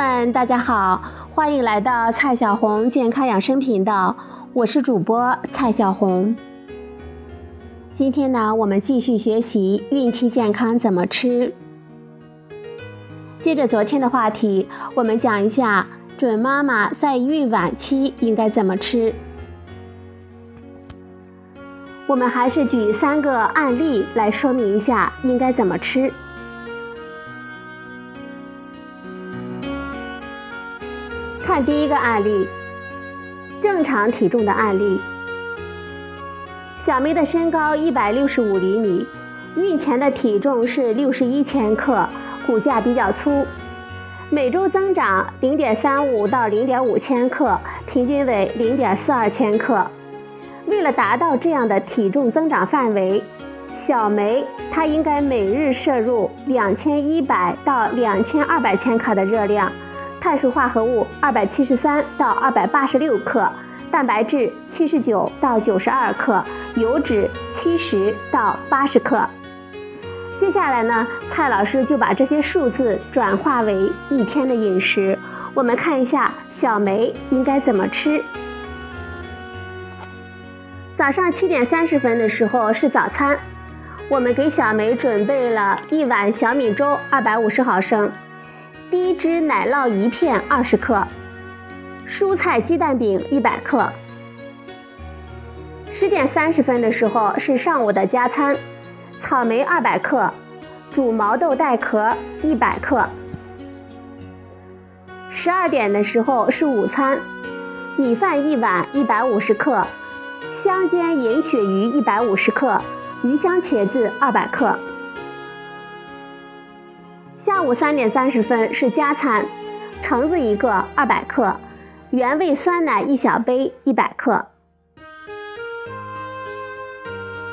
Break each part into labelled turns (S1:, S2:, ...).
S1: 们，大家好，欢迎来到蔡小红健康养生频道，我是主播蔡小红。今天呢，我们继续学习孕期健康怎么吃。接着昨天的话题，我们讲一下准妈妈在孕晚期应该怎么吃。我们还是举三个案例来说明一下应该怎么吃。看第一个案例，正常体重的案例。小梅的身高一百六十五厘米，孕前的体重是六十一千克，骨架比较粗，每周增长零点三五到零点五千克，平均为零点四二千克。为了达到这样的体重增长范围，小梅她应该每日摄入两千一百到两千二百千卡的热量。碳水化合物二百七十三到二百八十六克，蛋白质七十九到九十二克，油脂七十到八十克。接下来呢，蔡老师就把这些数字转化为一天的饮食。我们看一下小梅应该怎么吃。早上七点三十分的时候是早餐，我们给小梅准备了一碗小米粥二百五十毫升。低脂奶酪一片二十克，蔬菜鸡蛋饼一百克。十点三十分的时候是上午的加餐，草莓二百克，煮毛豆带壳一百克。十二点的时候是午餐，米饭一碗一百五十克，香煎银鳕鱼一百五十克，鱼香茄子二百克。下午三点三十分是加餐，橙子一个二百克，原味酸奶一小杯一百克。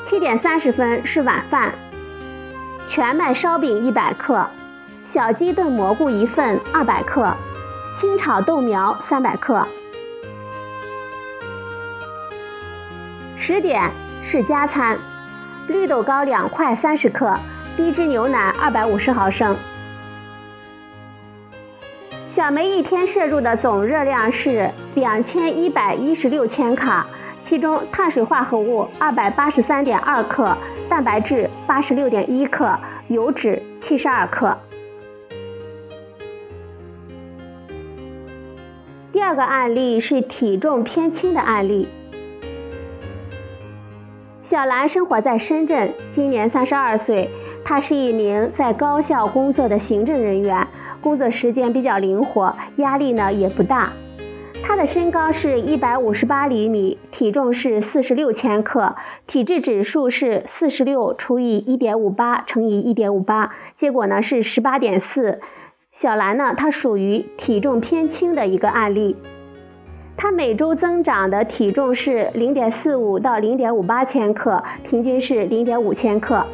S1: 七点三十分是晚饭，全麦烧饼一百克，小鸡炖蘑菇一份二百克，清炒豆苗三百克。十点是加餐，绿豆糕两块三十克，低脂牛奶二百五十毫升。小梅一天摄入的总热量是两千一百一十六千卡，其中碳水化合物二百八十三点二克，蛋白质八十六点一克，油脂七十二克。第二个案例是体重偏轻的案例。小兰生活在深圳，今年三十二岁，她是一名在高校工作的行政人员。工作时间比较灵活，压力呢也不大。他的身高是一百五十八厘米，体重是四十六千克，体质指数是四十六除以一点五八乘以一点五八，结果呢是十八点四。小兰呢，她属于体重偏轻的一个案例。她每周增长的体重是零点四五到零点五八千克，平均是零点五千克。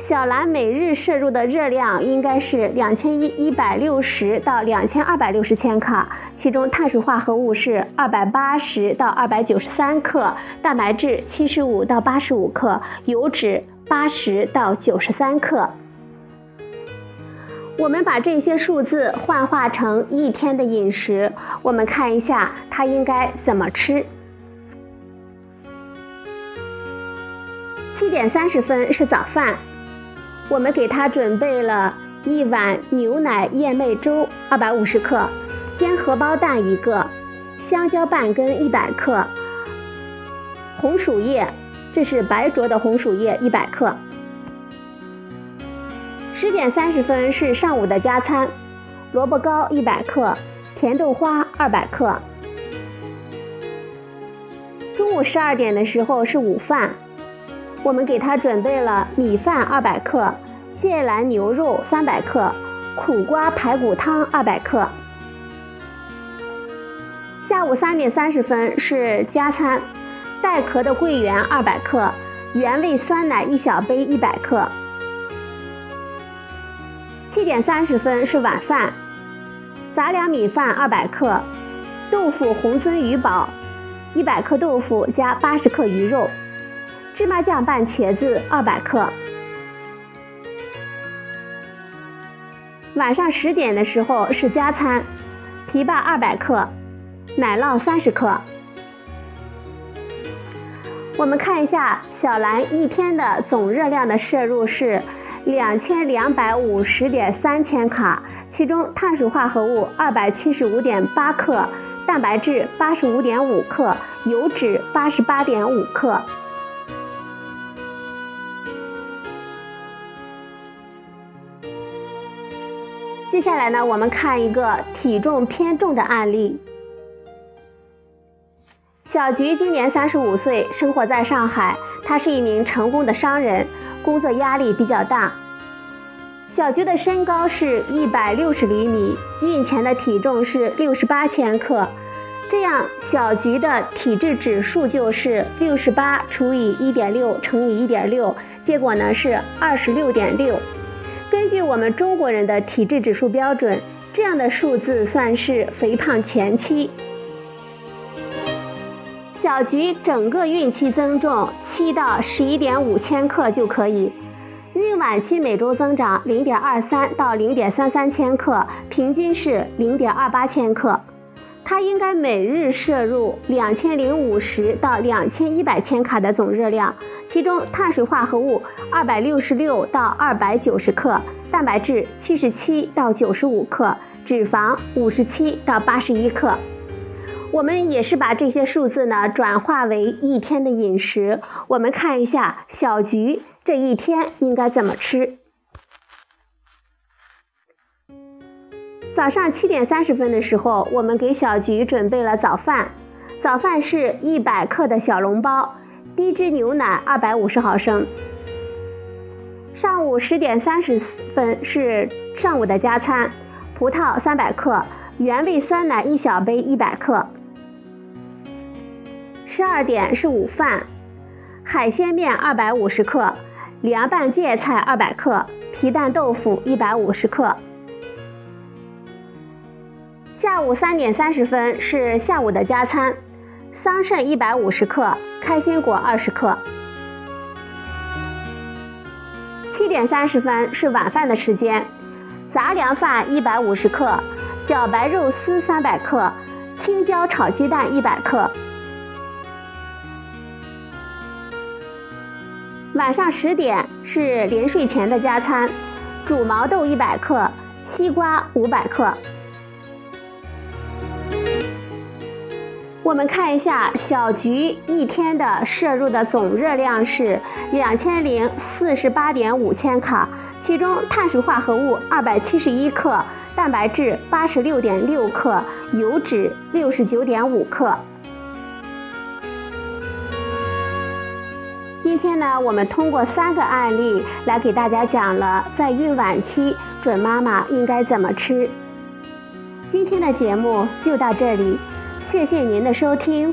S1: 小兰每日摄入的热量应该是两千一一百六十到两千二百六十千卡，其中碳水化合物是二百八十到二百九十三克，蛋白质七十五到八十五克，油脂八十到九十三克。我们把这些数字幻化成一天的饮食，我们看一下她应该怎么吃。七点三十分是早饭。我们给他准备了一碗牛奶燕麦粥，二百五十克，煎荷包蛋一个，香蕉半根一百克，红薯叶，这是白灼的红薯叶一百克。十点三十分是上午的加餐，萝卜糕一百克，甜豆花二百克。中午十二点的时候是午饭。我们给他准备了米饭二百克，芥蓝牛肉三百克，苦瓜排骨汤二百克。下午三点三十分是加餐，带壳的桂圆二百克，原味酸奶一小杯一百克。七点三十分是晚饭，杂粮米饭二百克，豆腐红鳟鱼煲，一百克豆腐加八十克鱼肉。芝麻酱拌茄子二百克。晚上十点的时候是加餐，枇杷二百克，奶酪三十克。我们看一下小兰一天的总热量的摄入是两千两百五十点三千卡，其中碳水化合物二百七十五点八克，蛋白质八十五点五克，油脂八十八点五克。接下来呢，我们看一个体重偏重的案例。小菊今年三十五岁，生活在上海。她是一名成功的商人，工作压力比较大。小菊的身高是一百六十厘米，孕前的体重是六十八千克，这样小菊的体质指数就是六十八除以一点六乘以一点六，结果呢是二十六点六。根据我们中国人的体质指数标准，这样的数字算是肥胖前期。小菊整个孕期增重七到十一点五千克就可以，孕晚期每周增长零点二三到零点三三千克，平均是零点二八千克。它应该每日摄入两千零五十到两千一百千卡的总热量，其中碳水化合物二百六十六到二百九十克，蛋白质七十七到九十五克，脂肪五十七到八十一克。我们也是把这些数字呢转化为一天的饮食。我们看一下小菊这一天应该怎么吃。早上七点三十分的时候，我们给小菊准备了早饭。早饭是一百克的小笼包，低脂牛奶二百五十毫升。上午十点三十分是上午的加餐，葡萄三百克，原味酸奶一小杯一百克。十二点是午饭，海鲜面二百五十克，凉拌芥菜二百克，皮蛋豆腐一百五十克。下午三点三十分是下午的加餐，桑葚一百五十克，开心果二十克。七点三十分是晚饭的时间，杂粮饭一百五十克，茭白肉丝三百克，青椒炒鸡蛋一百克。晚上十点是临睡前的加餐，煮毛豆一百克，西瓜五百克。我们看一下小菊一天的摄入的总热量是两千零四十八点五千卡，其中碳水化合物二百七十一克，蛋白质八十六点六克，油脂六十九点五克。今天呢，我们通过三个案例来给大家讲了在孕晚期准妈妈应该怎么吃。今天的节目就到这里。谢谢您的收听，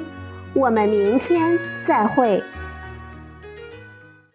S1: 我们明天再会。